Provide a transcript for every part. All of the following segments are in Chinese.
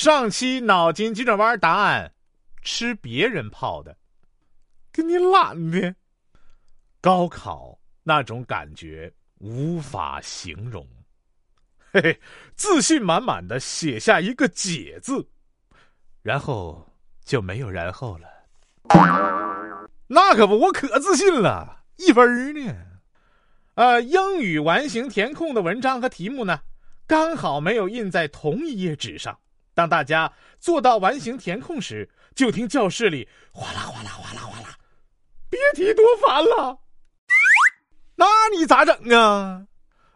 上期脑筋急转弯答案：吃别人泡的，给你懒的。高考那种感觉无法形容。嘿嘿，自信满满的写下一个“解”字，然后就没有然后了。那可不，我可自信了，一分呢。呃，英语完形填空的文章和题目呢，刚好没有印在同一页纸上。当大家做到完形填空时，就听教室里哗啦哗啦哗啦哗啦，别提多烦了。那你咋整啊？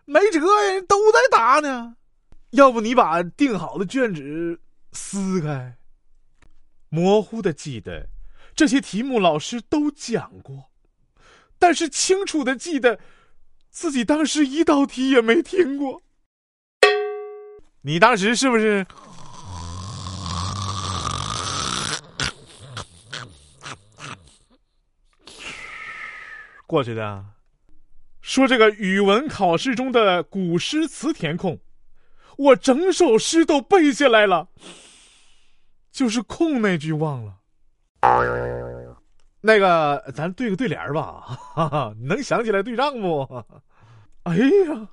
没辙呀，都在答呢。要不你把订好的卷纸撕开。模糊的记得这些题目老师都讲过，但是清楚的记得自己当时一道题也没听过。你当时是不是？过去的，说这个语文考试中的古诗词填空，我整首诗都背下来了，就是空那句忘了。那个，咱对个对联吧，哈哈，能想起来对仗不？哎呀，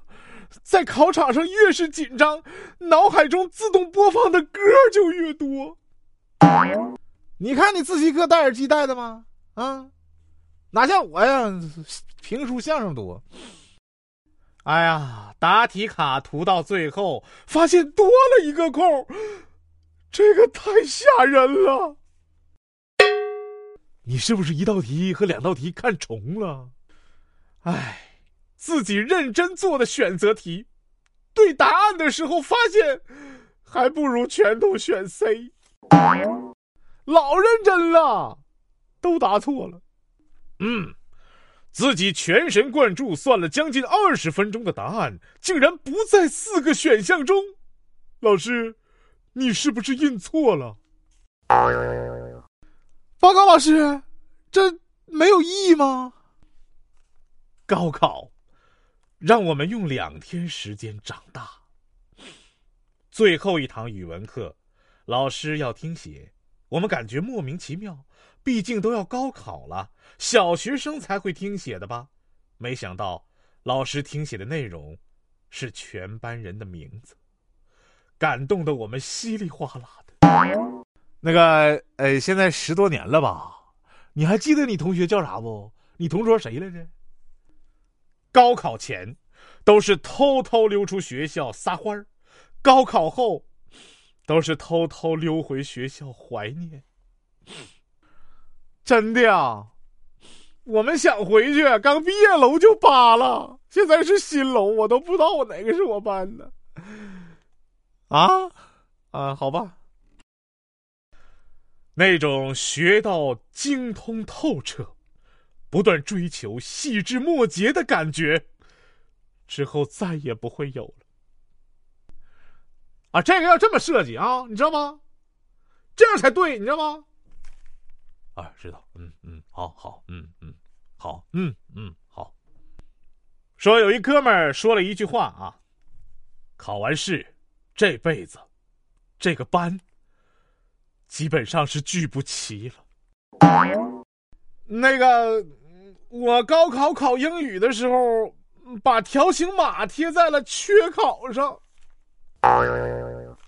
在考场上越是紧张，脑海中自动播放的歌就越多。你看你自习课戴耳机戴的吗？啊？哪像我呀，评书相声多。哎呀，答题卡涂到最后，发现多了一个空，这个太吓人了。你是不是一道题和两道题看重了？哎，自己认真做的选择题，对答案的时候发现，还不如全都选 C。老认真了，都答错了。嗯，自己全神贯注算了将近二十分钟的答案，竟然不在四个选项中。老师，你是不是印错了？报告老师，这没有意义吗？高考，让我们用两天时间长大。最后一堂语文课，老师要听写，我们感觉莫名其妙。毕竟都要高考了，小学生才会听写的吧？没想到老师听写的内容是全班人的名字，感动的我们稀里哗啦的。那个，呃，现在十多年了吧？你还记得你同学叫啥不？你同桌谁来着？高考前都是偷偷溜出学校撒欢儿，高考后都是偷偷溜回学校怀念。真的呀，我们想回去，刚毕业楼就扒了，现在是新楼，我都不知道我哪个是我班的。啊，啊，好吧。那种学到精通透彻，不断追求细枝末节的感觉，之后再也不会有了。啊，这个要这么设计啊，你知道吗？这样才对，你知道吗？啊，知道，嗯嗯，好好，嗯嗯，好，嗯嗯，好。说有一哥们儿说了一句话啊，考完试，这辈子，这个班，基本上是聚不齐了。那个，我高考考英语的时候，把条形码贴在了缺考上。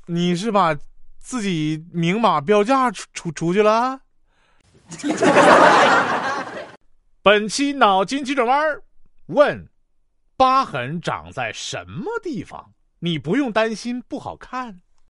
你是把自己明码标价出出出去了？本期脑筋急转弯问：疤痕长在什么地方？你不用担心不好看。